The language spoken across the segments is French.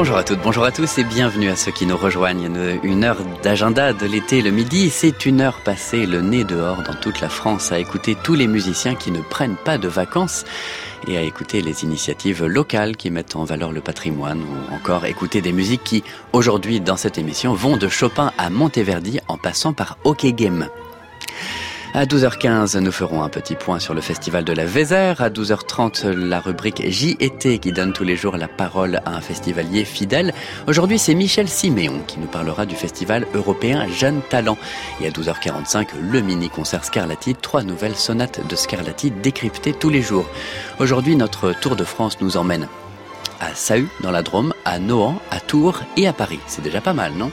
Bonjour à toutes, bonjour à tous et bienvenue à ceux qui nous rejoignent. Une heure d'agenda de l'été le midi, c'est une heure passée le nez dehors dans toute la France à écouter tous les musiciens qui ne prennent pas de vacances et à écouter les initiatives locales qui mettent en valeur le patrimoine ou encore écouter des musiques qui, aujourd'hui dans cette émission, vont de Chopin à Monteverdi en passant par Hockey Game. À 12h15, nous ferons un petit point sur le festival de la Vézère. À 12h30, la rubrique JET qui donne tous les jours la parole à un festivalier fidèle. Aujourd'hui, c'est Michel Siméon qui nous parlera du festival européen Jeunes Talents. Et à 12h45, le mini-concert Scarlatti, trois nouvelles sonates de Scarlatti décryptées tous les jours. Aujourd'hui, notre Tour de France nous emmène à Sahu, dans la Drôme, à Nohant, à Tours et à Paris. C'est déjà pas mal, non?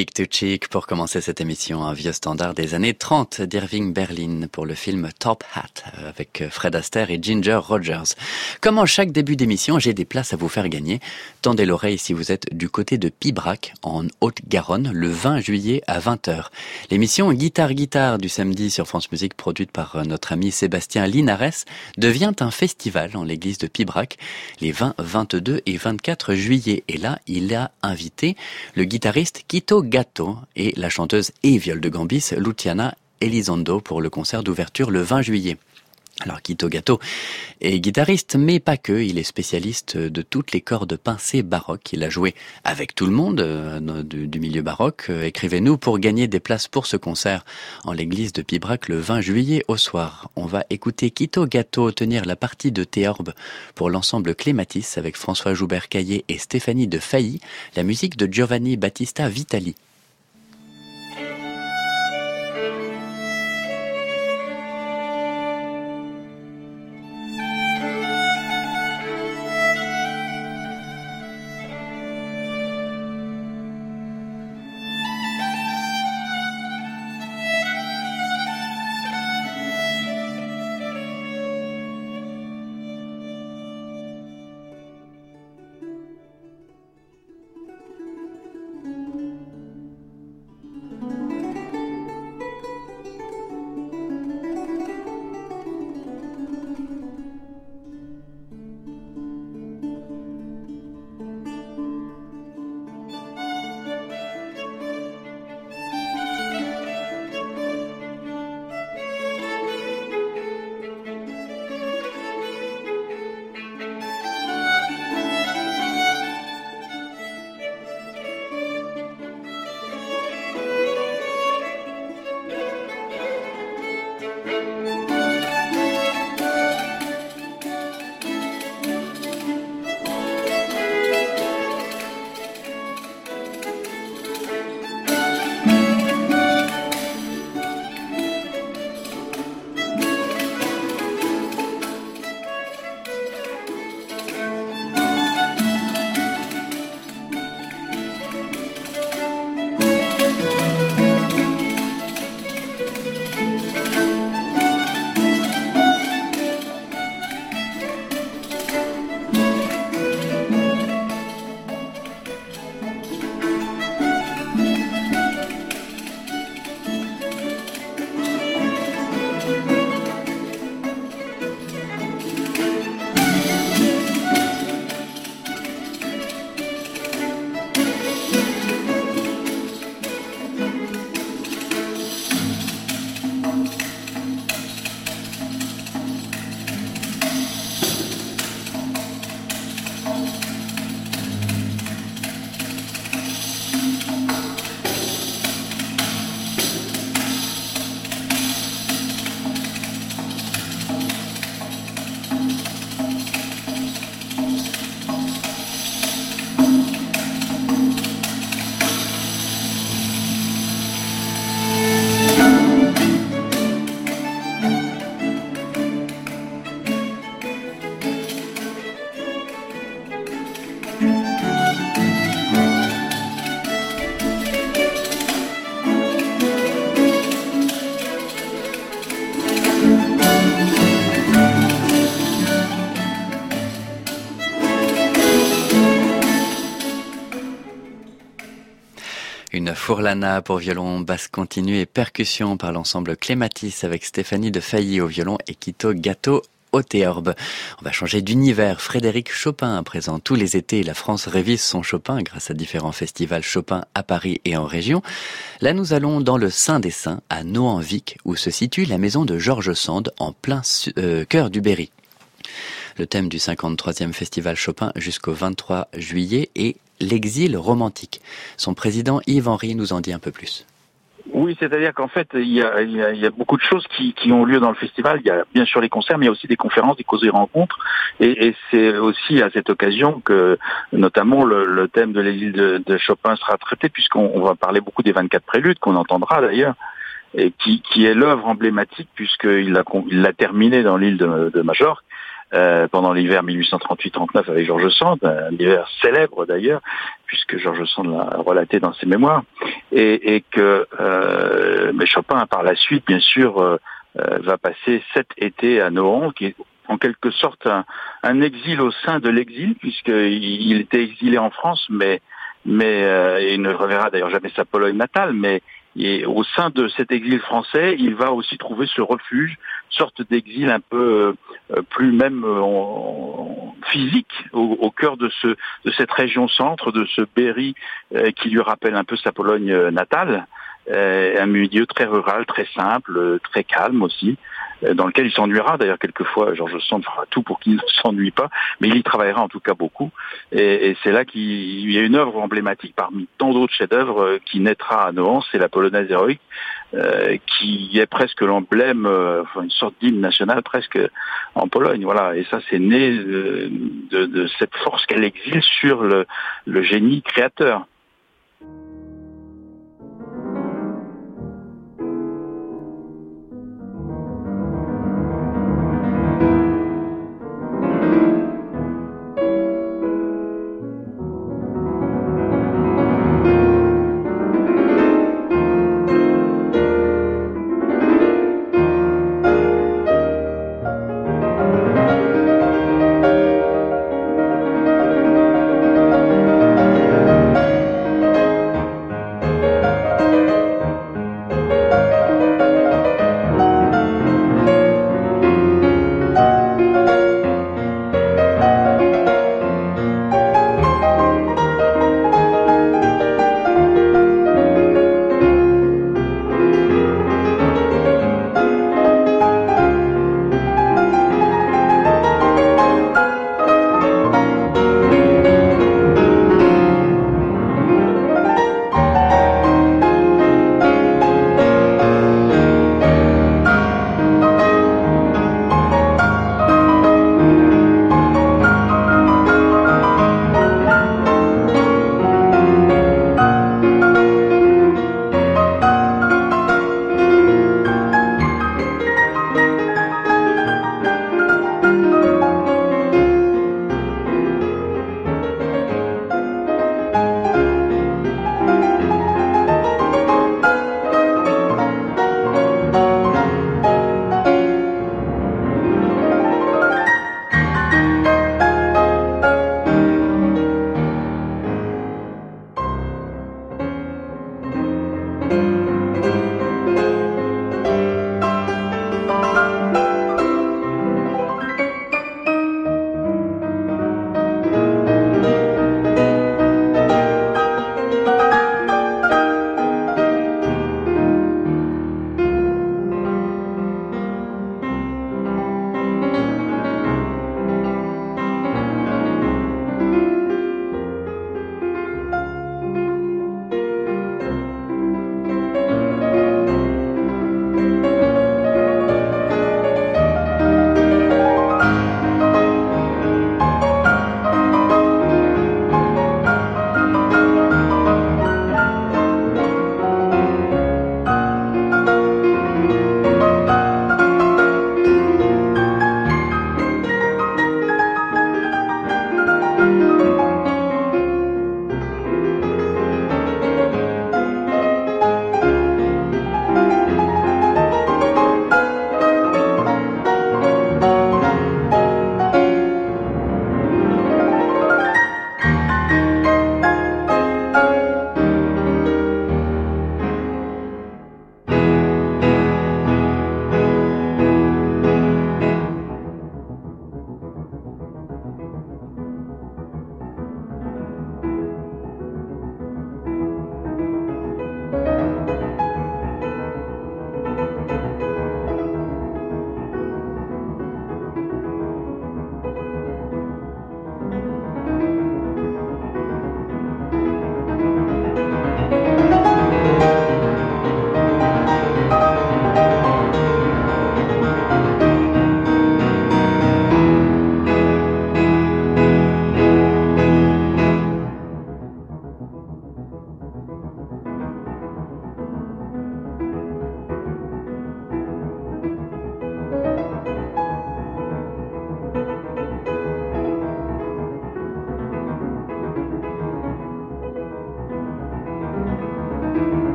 TK To Cheek pour commencer cette émission, un vieux standard des années 30 d'Irving Berlin pour le film Top Hat avec Fred Astaire et Ginger Rogers. Comme en chaque début d'émission, j'ai des places à vous faire gagner. Tendez l'oreille si vous êtes du côté de Pibrac en Haute-Garonne le 20 juillet à 20h. L'émission Guitare Guitare du samedi sur France Musique produite par notre ami Sébastien Linares devient un festival en l'église de Pibrac les 20, 22 et 24 juillet. Et là, il a invité le guitariste Quito Gatto et la chanteuse et viol de Gambis Luciana Elizondo pour le concert d'ouverture le 20 juillet. Alors Quito Gato est guitariste, mais pas que. Il est spécialiste de toutes les cordes pincées baroques. Il a joué avec tout le monde euh, du, milieu baroque. Euh, écrivez-nous pour gagner des places pour ce concert en l'église de Pibrac le 20 juillet au soir. On va écouter Quito Gato tenir la partie de Théorbe pour l'ensemble Clématis avec François Joubert-Caillé et Stéphanie de Failly, la musique de Giovanni Battista Vitali. Fourlana pour violon, basse continue et percussion par l'ensemble Clématis avec Stéphanie de Failly au violon et Quito Gâteau au théorbe. On va changer d'univers. Frédéric Chopin, présent tous les étés, la France révise son Chopin grâce à différents festivals Chopin à Paris et en région. Là, nous allons dans le Saint des Saints, à Noanvic, où se situe la maison de Georges Sand, en plein euh, cœur du Berry. Le thème du 53e festival Chopin jusqu'au 23 juillet est l'exil romantique. Son président Yves Henry nous en dit un peu plus. Oui, c'est-à-dire qu'en fait, il y, a, beaucoup de choses qui, ont lieu dans le festival. Il y a bien sûr les concerts, mais il y a aussi des conférences, des causes et rencontres. Et, c'est aussi à cette occasion que, notamment, le, thème de l'exil de, Chopin sera traité, puisqu'on va parler beaucoup des 24 préludes, qu'on entendra d'ailleurs, et qui, est l'œuvre emblématique, puisqu'il l'a terminé dans l'île de, de Majorque euh, pendant l'hiver 1838-39 avec Georges Sand, un hiver célèbre d'ailleurs, puisque Georges Sand l'a relaté dans ses mémoires, et, et que euh, mais Chopin par la suite, bien sûr, euh, euh, va passer sept étés à Nohant, qui est en quelque sorte un, un exil au sein de l'exil, puisqu'il il était exilé en France, mais mais il ne reverra d'ailleurs jamais sa Pologne natale, mais et au sein de cet exil français, il va aussi trouver ce refuge, sorte d'exil un peu euh, plus même euh, physique au, cœur de, ce, de cette région centre, de ce Berry euh, qui lui rappelle un peu sa Pologne natale. Un milieu très rural, très simple, très calme aussi. Euh, dans lequel il s'ennuiera d'ailleurs quelquefois. Georges Sand fera tout pour qu'il ne s'ennuie pas, mais il y travaillera en tout cas beaucoup. Et, et c'est là qu'il y a une œuvre emblématique parmi tant d'autres chefs-d'œuvre euh, qui naîtra à Nohant, c'est la polonaise héroïque, euh, qui est presque l'emblème, euh, une sorte d'hymne national presque en Pologne. Voilà. Et ça, c'est né de, de, de, cette force qu'elle exile sur le, le génie créateur.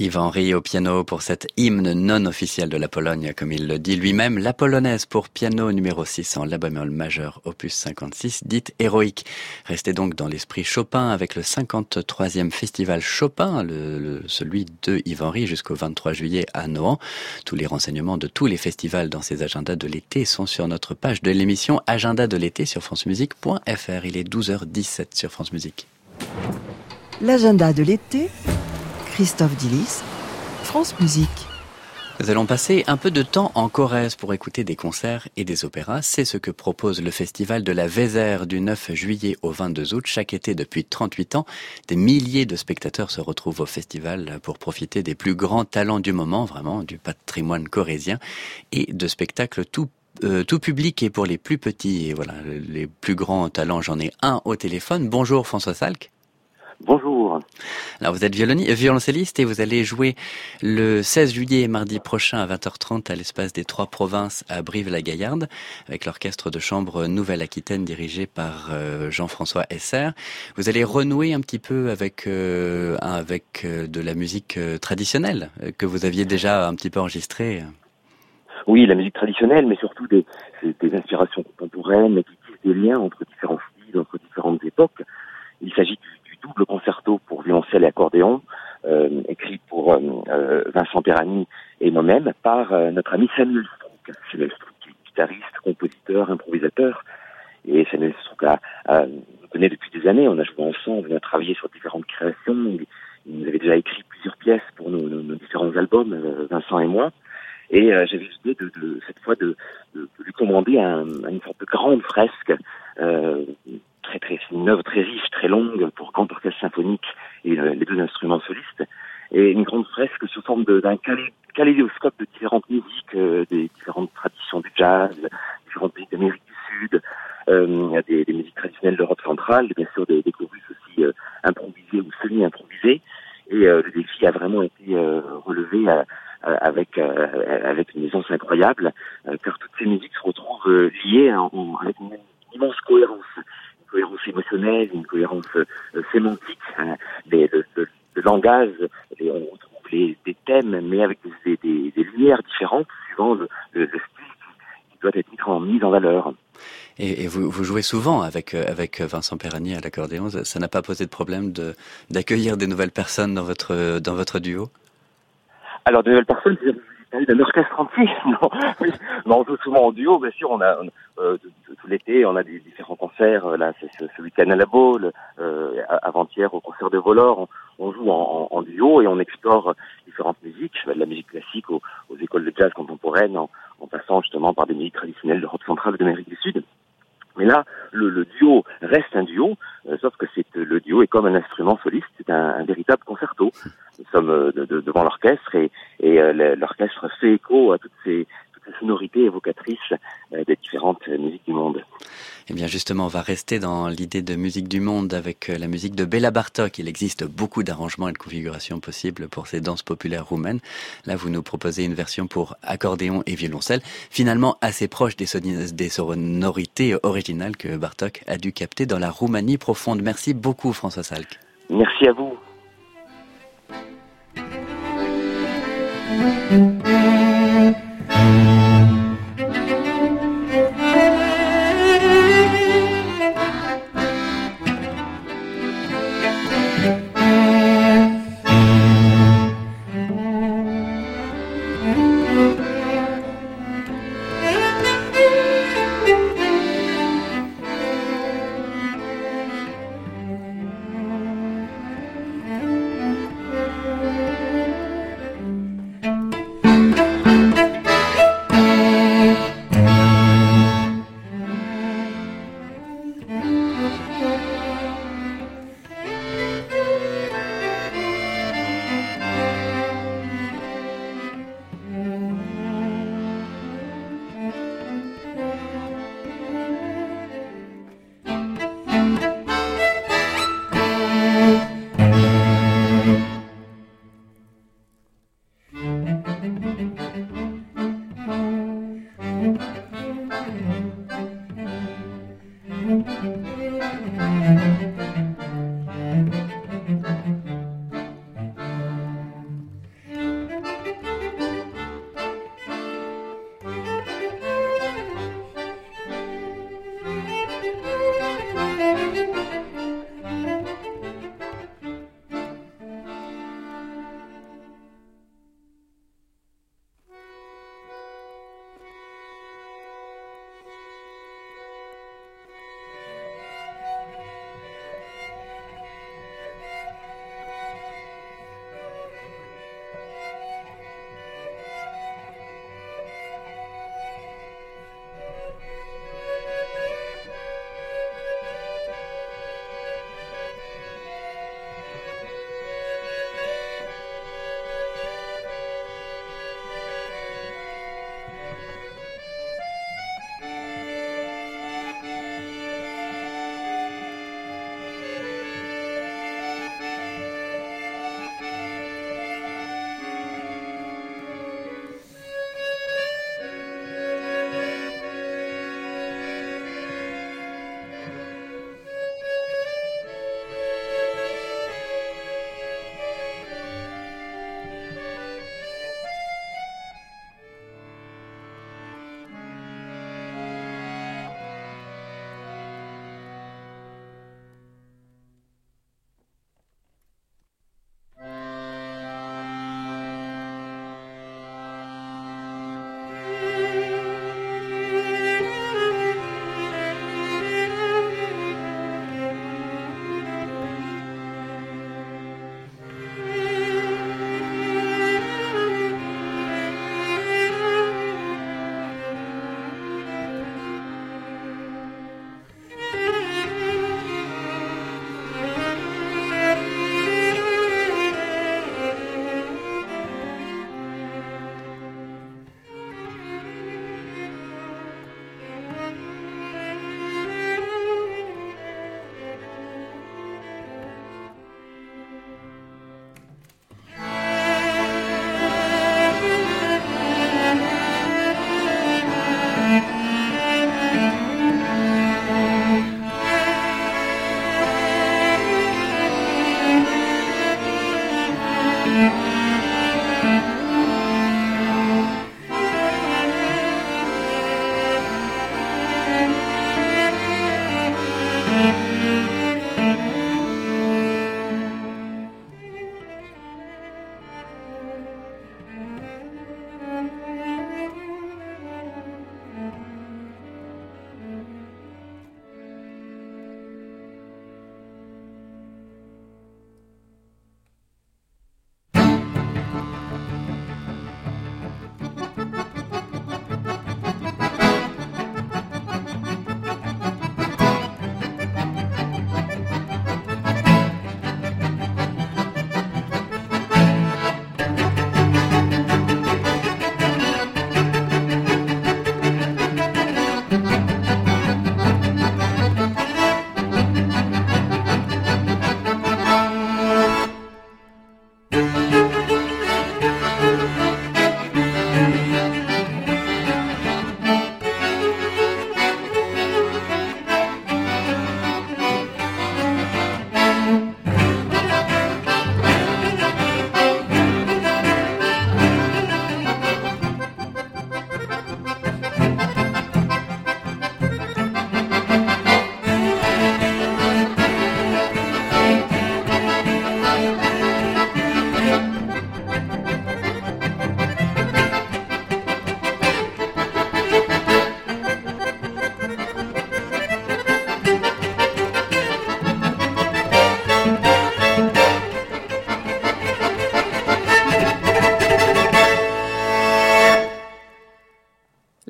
Yves Henry au piano pour cette hymne non officielle de la Pologne, comme il le dit lui-même, la polonaise pour piano numéro 6 en la bémol majeur opus 56, dite héroïque. Restez donc dans l'esprit Chopin avec le 53e festival Chopin, celui de Yves Henry jusqu'au 23 juillet à Nohant. Tous les renseignements de tous les festivals dans ces agendas de l'été sont sur notre page de l'émission Agenda de l'été sur francemusique.fr. Il est 12h17 sur France Musique. L'agenda de l'été Christophe Dillis, France Musique. Nous allons passer un peu de temps en Corrèze pour écouter des concerts et des opéras. C'est ce que propose le festival de la Vézère du 9 juillet au 22 août. Chaque été depuis 38 ans, des milliers de spectateurs se retrouvent au festival pour profiter des plus grands talents du moment, vraiment du patrimoine corrézien et de spectacles tout euh, tout public et pour les plus petits. Et voilà, les plus grands talents, j'en ai un au téléphone. Bonjour François Salk. Bonjour. Alors vous êtes violoncelliste et vous allez jouer le 16 juillet et mardi prochain à 20h30 à l'espace des Trois Provinces à Brive-la-Gaillarde avec l'orchestre de chambre Nouvelle-Aquitaine dirigé par euh, Jean-François Esser. Vous allez renouer un petit peu avec euh, avec euh, de la musique traditionnelle que vous aviez déjà un petit peu enregistrée. Oui, la musique traditionnelle, mais surtout des, des inspirations contemporaines qui tissent des liens entre différents styles, entre différentes époques. Il s'agit double concerto pour violoncelle et accordéon, euh, écrit pour euh, euh, Vincent Perani et moi-même par notre ami Samuel Strouk. Samuel Strouk est guitariste, compositeur, improvisateur. Et Samuel Strouk a, a, nous connaît depuis des années, on a joué ensemble, on a travaillé sur différentes créations. Il, nous avait déjà écrit plusieurs pièces pour nos, nos, différents albums, Vincent et moi. Et euh, j'avais l'idée de, de, cette fois de, de, lui commander un, une sorte de grande fresque euh, très très une œuvre très riche, très longue pour grand orchestre symphonique et euh, les deux instruments solistes, et une grande fresque sous forme d'un kaléidoscope de différentes musiques, euh, des différentes traditions du jazz, différentes musiques d'Amérique du Sud, euh, des, musiques traditionnelles d'Europe centrale, bien sûr des, des aussi euh, improvisés ou semi-improvisés. Et le défi a vraiment été relevé avec une aisance incroyable, car toutes ces musiques se retrouvent liées en, avec une immense cohérence cohérence émotionnelle, une cohérence euh, sémantique, hein, des, de, de, de, langage. Et on retrouve les, des thèmes, mais avec des, des, des lumières différentes suivant le, le, style qui, doit être mis en valeur. Et, et vous, vous, jouez souvent avec euh, avec Vincent Perrani à l'accordéon. Ça n'a pas posé de problème de d'accueillir des nouvelles personnes dans votre dans votre duo? Alors de nouvelles personnes, d'un orchestre entier. Non, oui. on joue souvent en duo, bien sûr. On a euh, tout l'été, on a des différents concerts. Euh, là, c'est ce, week-end à la euh, avant-hier au concert de Volor. On, joue en, duo et on explore différentes musiques, de la musique classique aux, aux écoles de jazz contemporaines, en, en, passant justement par des musiques traditionnelles d'Europe centrale et d'Amérique du Sud. Mais là, le, le, duo reste un duo, euh, sauf que c'est le duo est comme un instrument soliste, c'est un, un, véritable concerto. Nous sommes euh, de, de, devant l'orchestre et, et euh, l'orchestre fait écho à toutes ces, sonorités évocatrices euh, des différentes musiques du monde. Eh bien justement, on va rester dans l'idée de musique du monde avec euh, la musique de Béla Bartok. Il existe beaucoup d'arrangements et de configurations possibles pour ces danses populaires roumaines. Là, vous nous proposez une version pour accordéon et violoncelle, finalement assez proche des, des sonorités originales que Bartok a dû capter dans la Roumanie profonde. Merci beaucoup François Salk. Merci à vous.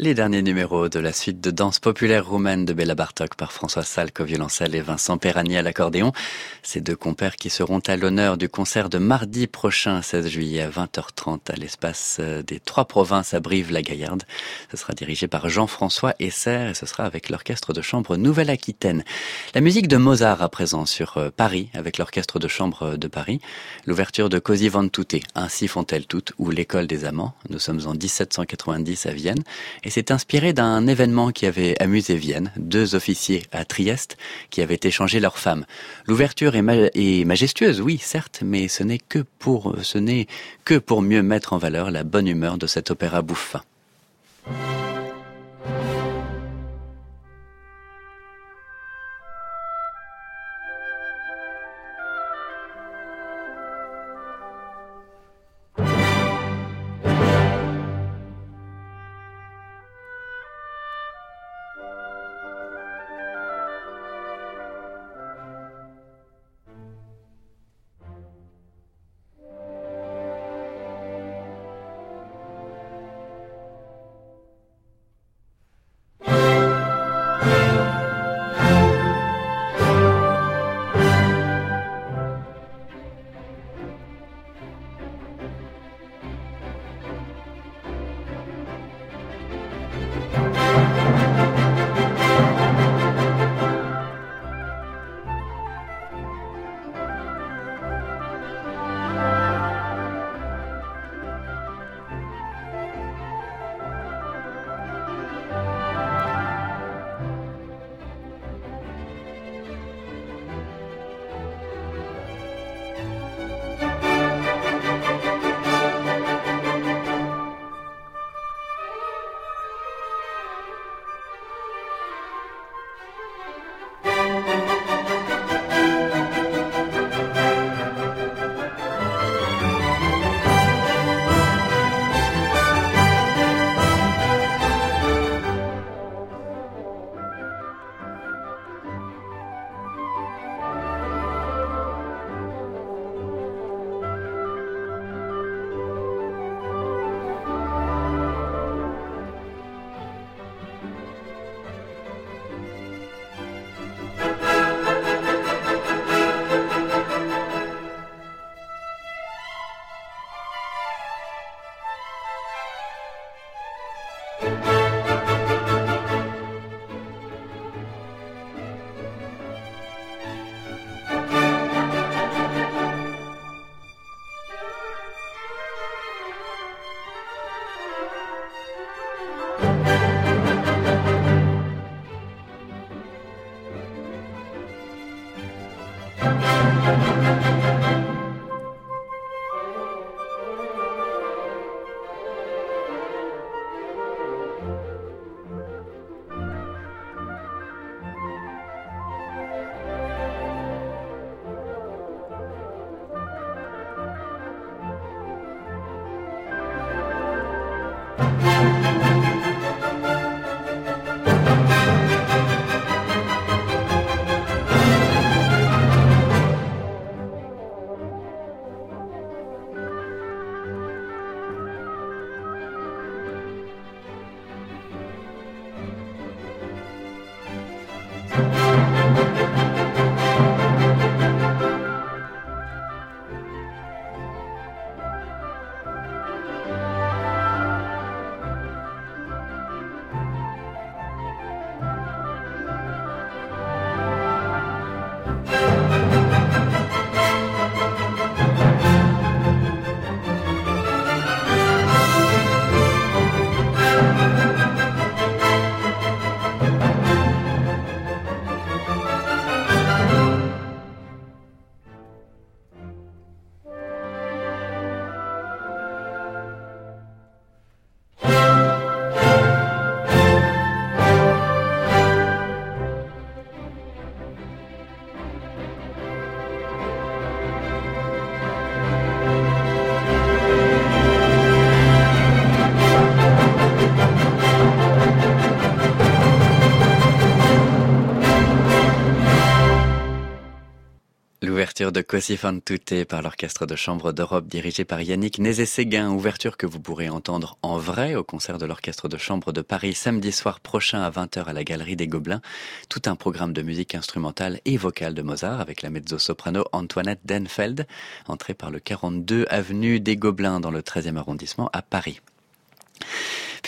Les derniers numéros de la suite de danse populaire roumaine de Béla Bartok par François Salk au violoncelle et Vincent Perrani à l'accordéon. Ces deux compères qui seront à l'honneur du concert de mardi prochain, 16 juillet à 20h30 à l'espace euh, des Trois Provinces à Brive-la-Gaillarde. Ce sera dirigé par Jean-François Esser et ce sera avec l'orchestre de chambre Nouvelle-Aquitaine. La musique de Mozart à présent sur euh, Paris avec l'orchestre de chambre de Paris. L'ouverture de Così van tutte, Ainsi font-elles toutes ou l'école des amants. Nous sommes en 1790 à Vienne c'est inspiré d'un événement qui avait amusé Vienne, deux officiers à Trieste qui avaient échangé leurs femmes. L'ouverture est, majestueuse, oui, certes, mais ce n'est que pour, ce n'est que pour mieux mettre en valeur la bonne humeur de cet opéra bouffin. De Così fan par l'orchestre de chambre d'Europe dirigé par Yannick Nézé-Séguin, ouverture que vous pourrez entendre en vrai au concert de l'orchestre de chambre de Paris samedi soir prochain à 20h à la Galerie des Gobelins. Tout un programme de musique instrumentale et vocale de Mozart avec la mezzo-soprano Antoinette Denfeld, entrée par le 42 avenue des Gobelins dans le 13e arrondissement à Paris.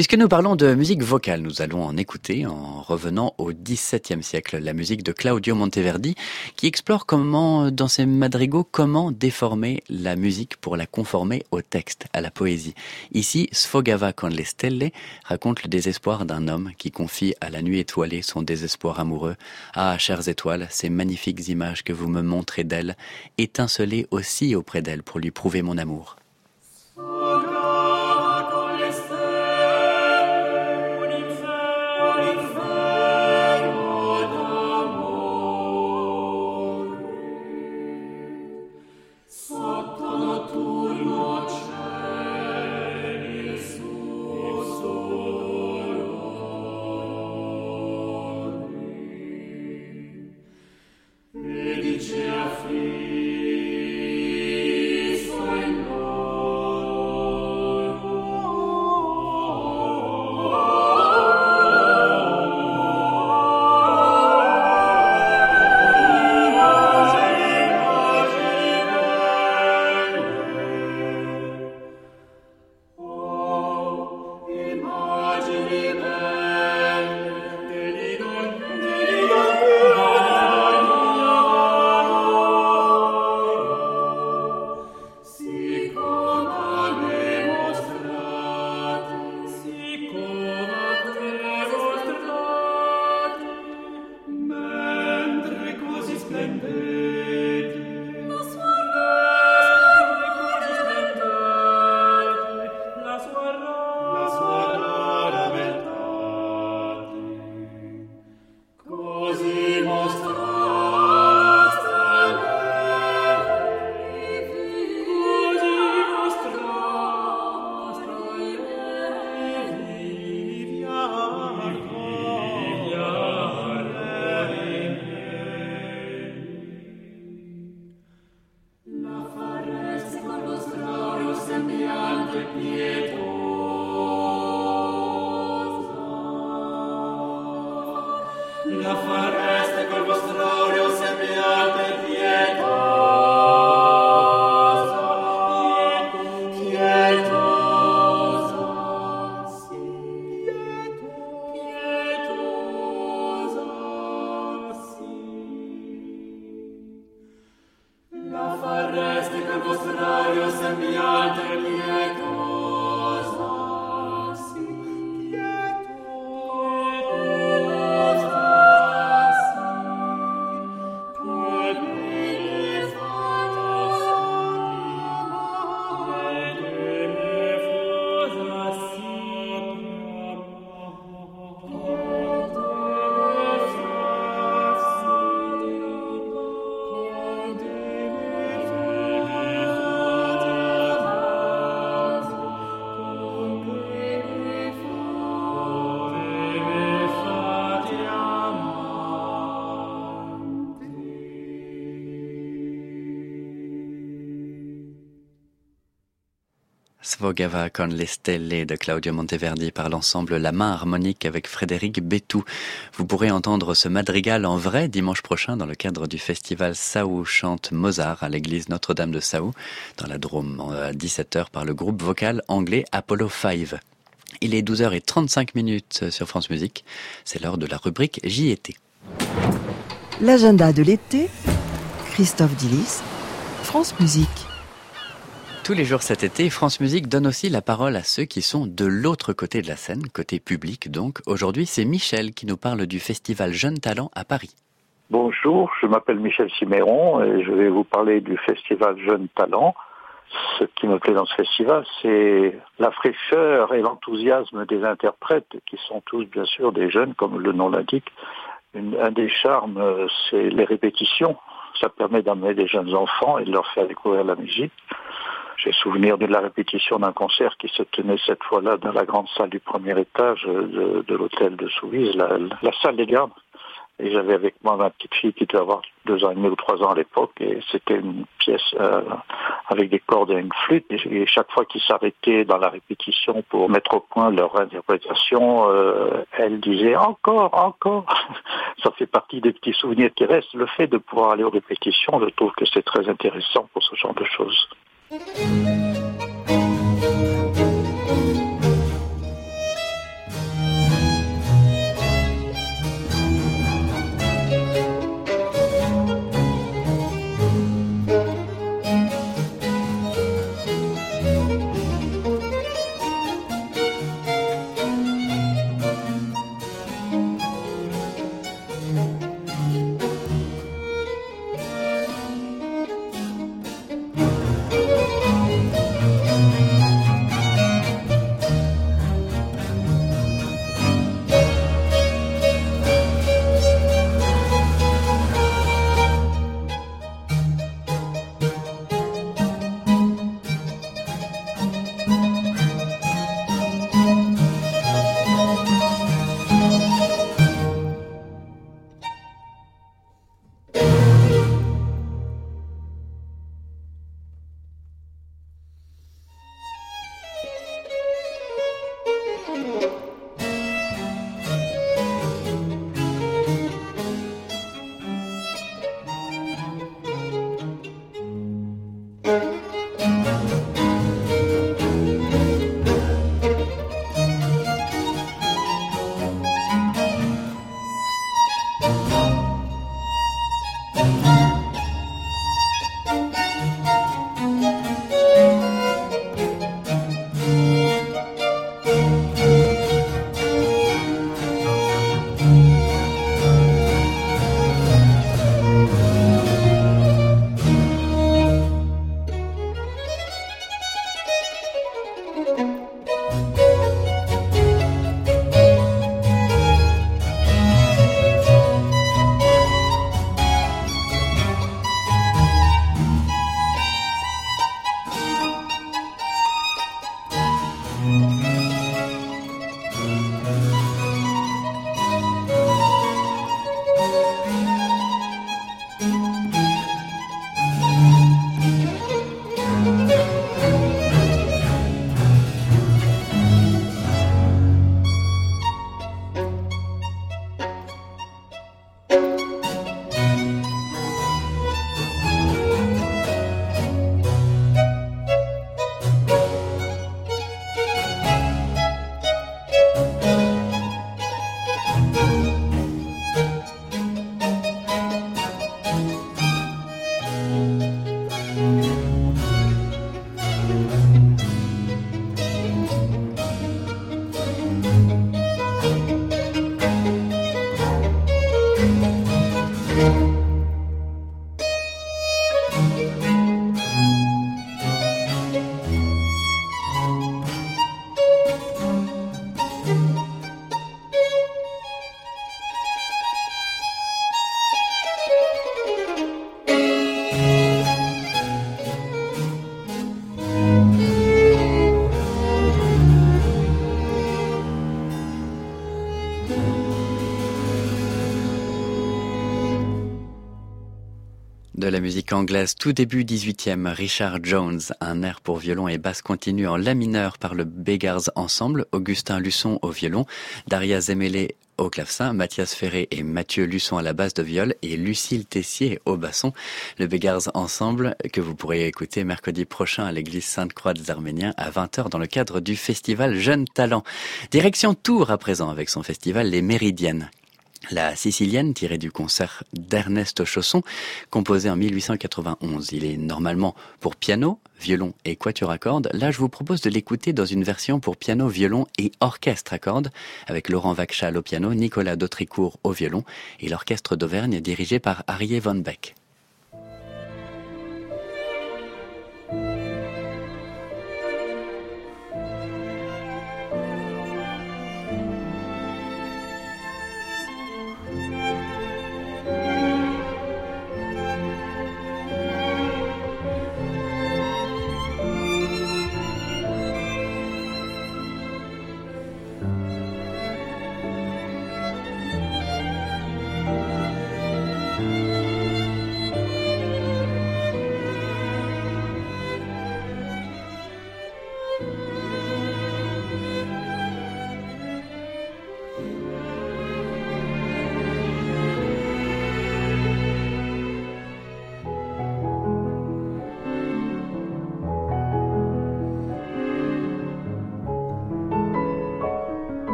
Puisque nous parlons de musique vocale, nous allons en écouter en revenant au XVIIe siècle, la musique de Claudio Monteverdi, qui explore comment, dans ses madrigaux, comment déformer la musique pour la conformer au texte, à la poésie. Ici, Sfogava con le stelle raconte le désespoir d'un homme qui confie à la nuit étoilée son désespoir amoureux. Ah, chères étoiles, ces magnifiques images que vous me montrez d'elle, étincelez aussi auprès d'elle pour lui prouver mon amour. La fareste col vostro Svogava con le stelle de Claudio Monteverdi par l'ensemble La Main Harmonique avec Frédéric Bétou. Vous pourrez entendre ce madrigal en vrai dimanche prochain dans le cadre du festival Saou chante Mozart à l'église Notre-Dame de Saou dans la Drôme à 17h par le groupe vocal anglais Apollo 5. Il est 12h35 minutes sur France Musique. C'est l'heure de la rubrique JET. L'agenda de l'été, Christophe Dillis, France Musique. Tous les jours cet été, France Musique donne aussi la parole à ceux qui sont de l'autre côté de la scène, côté public donc. Aujourd'hui, c'est Michel qui nous parle du festival Jeunes Talents à Paris. Bonjour, je m'appelle Michel Siméron et je vais vous parler du festival Jeunes Talents. Ce qui me plaît dans ce festival, c'est la fraîcheur et l'enthousiasme des interprètes, qui sont tous bien sûr des jeunes, comme le nom l'indique. Un des charmes, c'est les répétitions. Ça permet d'amener des jeunes enfants et de leur faire découvrir la musique. J'ai souvenir de la répétition d'un concert qui se tenait cette fois-là dans la grande salle du premier étage de, l'hôtel de Souvise, la, salle des gardes. Et j'avais avec moi ma petite fille qui devait avoir deux ans et demi ou trois ans à l'époque. Et c'était une pièce euh, avec des cordes et une flûte. Et, chaque fois qu'ils s'arrêtaient dans la répétition pour mettre au point leur interprétation, euh, elle disait encore, encore. Ça fait partie des petits souvenirs qui restent. Le fait de pouvoir aller aux répétitions, je trouve que c'est très intéressant pour ce genre de choses. thank you anglaise tout début 18e, Richard Jones, un air pour violon et basse continue en la mineur par le Beggars Ensemble, Augustin Luçon au violon, Daria Zemele au clavecin, Mathias Ferré et Mathieu Luçon à la basse de viol et Lucille Tessier au basson. Le Beggars Ensemble que vous pourrez écouter mercredi prochain à l'église Sainte-Croix des Arméniens à 20h dans le cadre du festival Jeunes Talents. Direction Tours à présent avec son festival Les Méridiennes la Sicilienne, tirée du concert d'Ernest Chausson, composé en 1891. Il est normalement pour piano, violon et quatuor à cordes. Là, je vous propose de l'écouter dans une version pour piano, violon et orchestre à cordes, avec Laurent Vachal au piano, Nicolas Dautricourt au violon et l'orchestre d'Auvergne dirigé par Arié von Beck.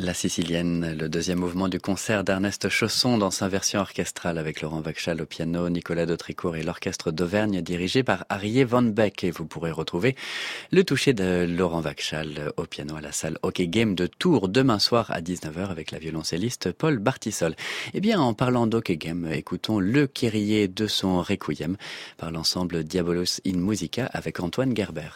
La Sicilienne, le deuxième mouvement du concert d'Ernest Chausson dans sa version orchestrale avec Laurent Vachal au piano, Nicolas Dautricourt et l'orchestre d'Auvergne dirigé par Arié Van Beck. Et vous pourrez retrouver le toucher de Laurent Vachal au piano à la salle Hockey Game de Tours demain soir à 19h avec la violoncelliste Paul Bartisol. Eh bien, en parlant d'Hockey Game, écoutons le Kyrie de son Requiem par l'ensemble Diabolos in Musica avec Antoine Gerber.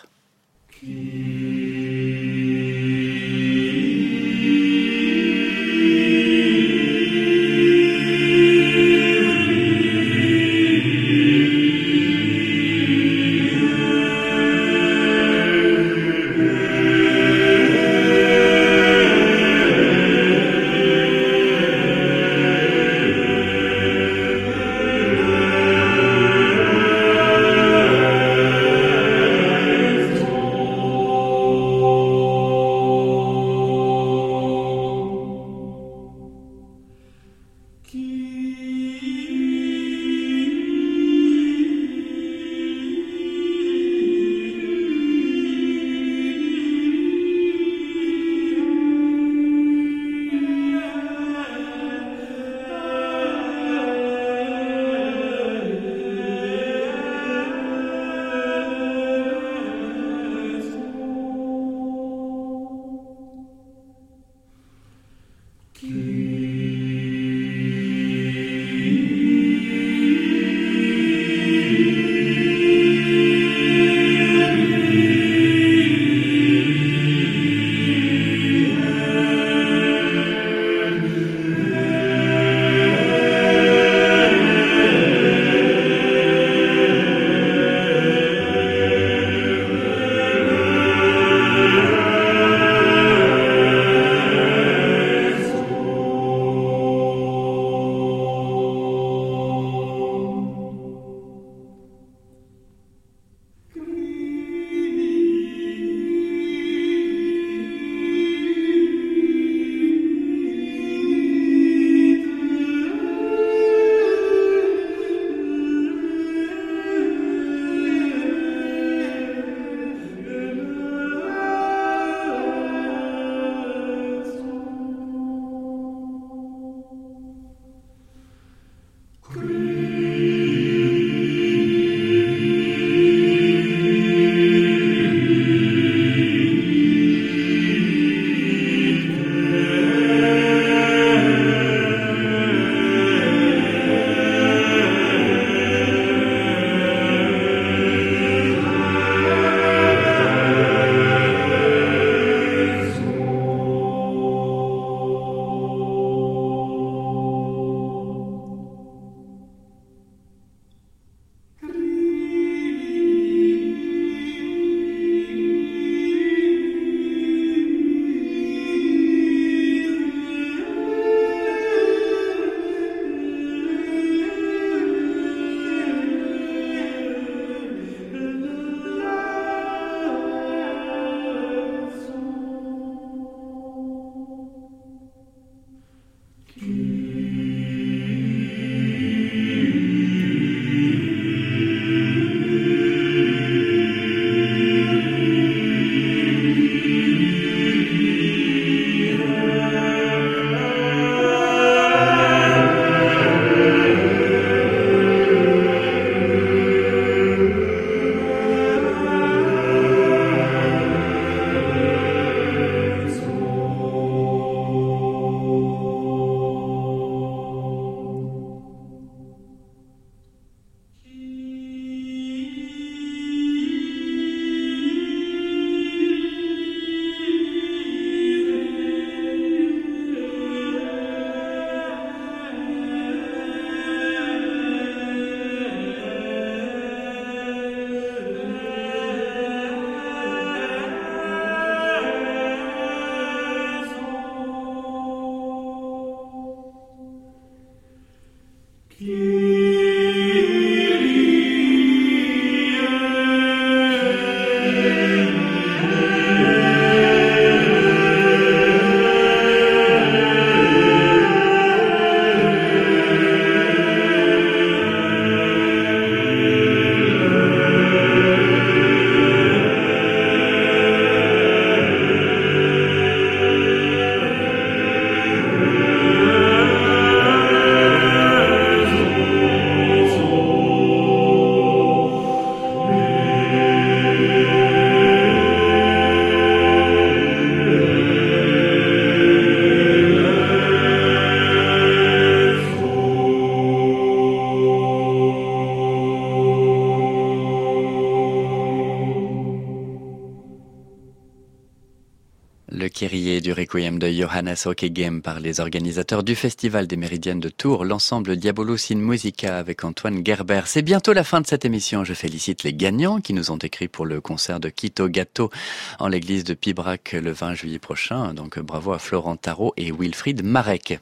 Kyrie du Requiem de Johannes Ockeghem par les organisateurs du Festival des Méridiennes de Tours, l'ensemble Diabolos in Musica avec Antoine Gerber. C'est bientôt la fin de cette émission. Je félicite les gagnants qui nous ont écrit pour le concert de Quito Gâteau en l'église de Pibrac le 20 juillet prochain. Donc bravo à Florent Tarot et Wilfried Marek.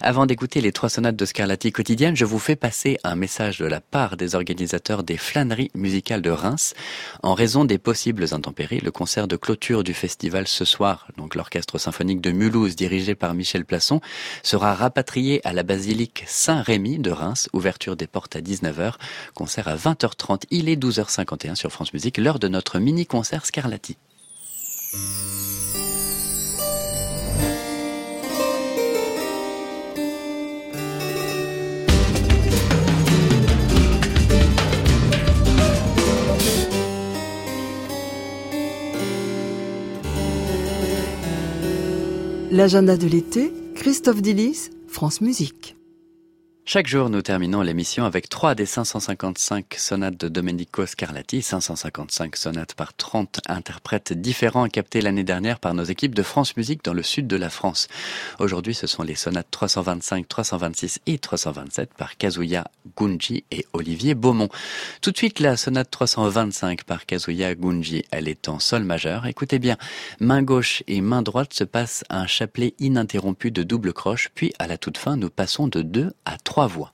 Avant d'écouter les trois sonates de Scarlatti quotidienne, je vous fais passer un message de la part des organisateurs des flâneries musicales de Reims. En raison des possibles intempéries, le concert de clôture du festival ce soir, donc l'orchestre symphonique de Mulhouse dirigé par Michel Plasson, sera rapatrié à la basilique Saint-Rémy de Reims, ouverture des portes à 19h, concert à 20h30, il est 12h51 sur France Musique, l'heure de notre mini-concert Scarlatti. L'agenda de l'été, Christophe Dillis, France Musique. Chaque jour, nous terminons l'émission avec trois des 555 sonates de Domenico Scarlatti, 555 sonates par 30 interprètes différents captés l'année dernière par nos équipes de France Musique dans le sud de la France. Aujourd'hui, ce sont les sonates 325, 326 et 327 par Kazuya Gunji et Olivier Beaumont. Tout de suite, la sonate 325 par Kazuya Gunji, elle est en sol majeur. Écoutez bien, main gauche et main droite se passe un chapelet ininterrompu de double croche, puis à la toute fin, nous passons de 2 à 3 trois voix.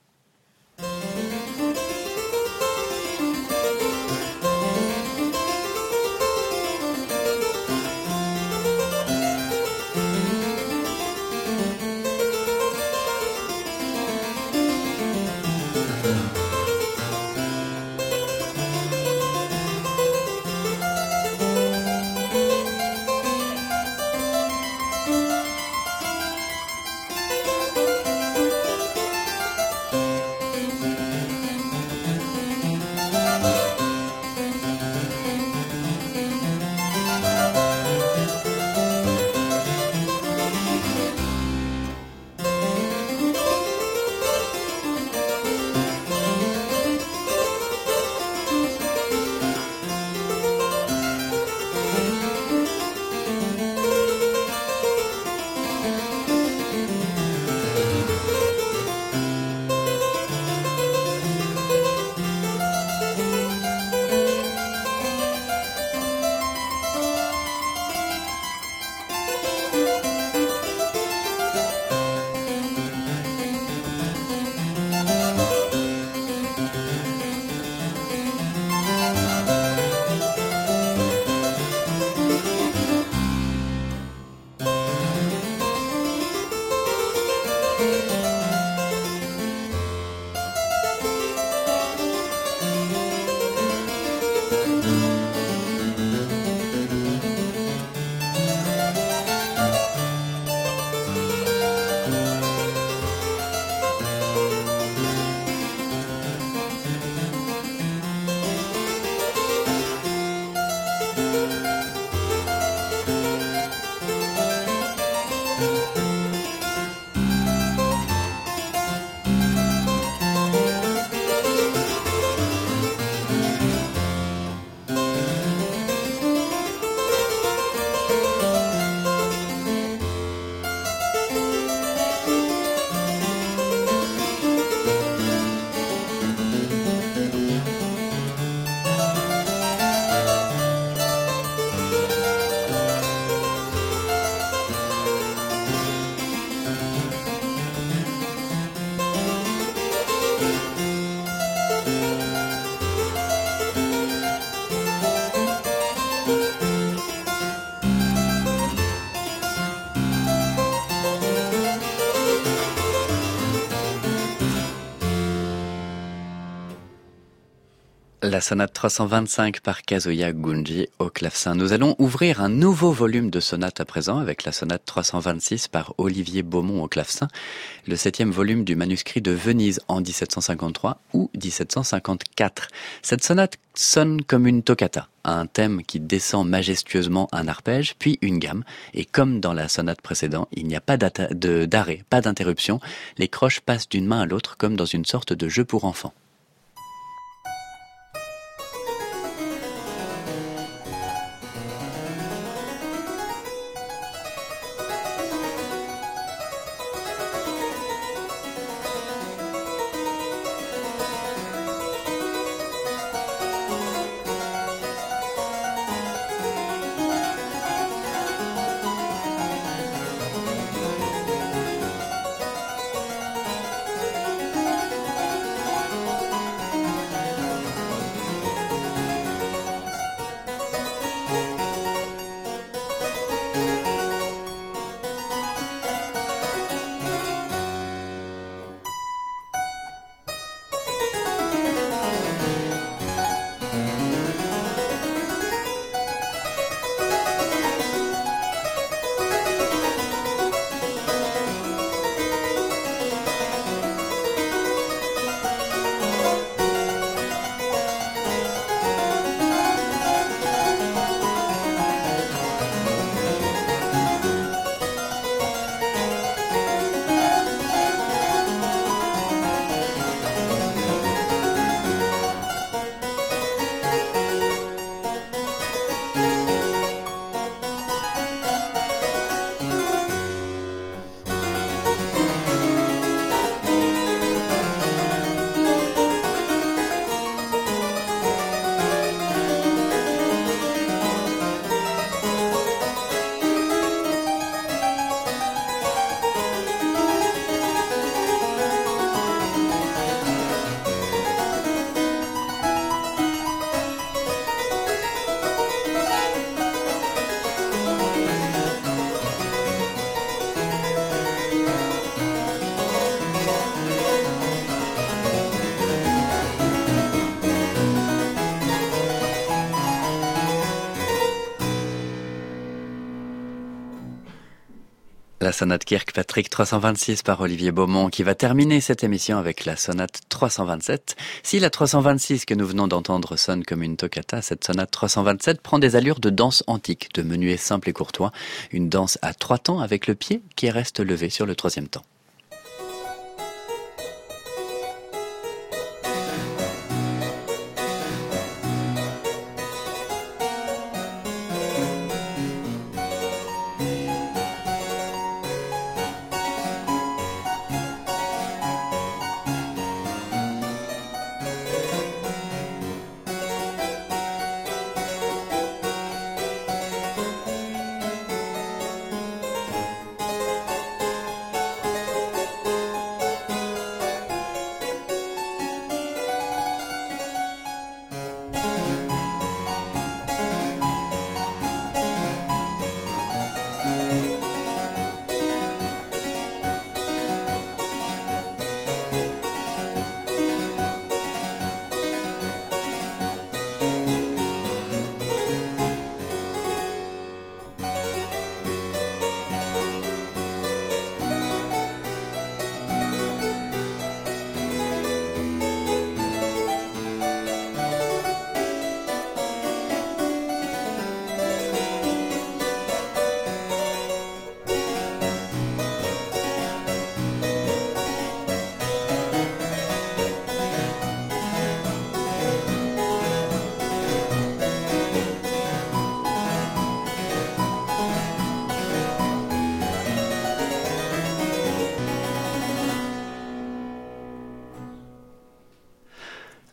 La sonate 325 par Kazuya Gunji au clavecin. Nous allons ouvrir un nouveau volume de sonates à présent avec la sonate 326 par Olivier Beaumont au clavecin, le septième volume du manuscrit de Venise en 1753 ou 1754. Cette sonate sonne comme une toccata, un thème qui descend majestueusement un arpège, puis une gamme, et comme dans la sonate précédente, il n'y a pas d'arrêt, pas d'interruption, les croches passent d'une main à l'autre comme dans une sorte de jeu pour enfants. La sonate Kirkpatrick 326 par Olivier Beaumont qui va terminer cette émission avec la sonate 327. Si la 326 que nous venons d'entendre sonne comme une toccata, cette sonate 327 prend des allures de danse antique, de menuet simple et courtois, une danse à trois temps avec le pied qui reste levé sur le troisième temps.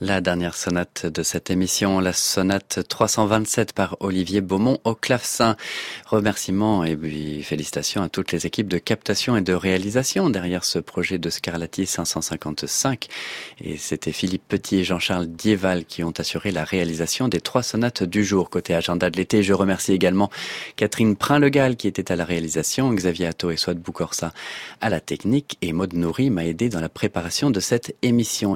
La dernière sonate de cette émission, la sonate 327 par Olivier Beaumont au clavecin. Remerciements et félicitations à toutes les équipes de captation et de réalisation derrière ce projet de Scarlatti 555. Et c'était Philippe Petit et Jean-Charles Dieval qui ont assuré la réalisation des trois sonates du jour. Côté agenda de l'été, je remercie également Catherine Prin-Legal qui était à la réalisation, Xavier Atto et Swad Boucorsa à la technique et Maud Nourri m'a aidé dans la préparation de cette émission.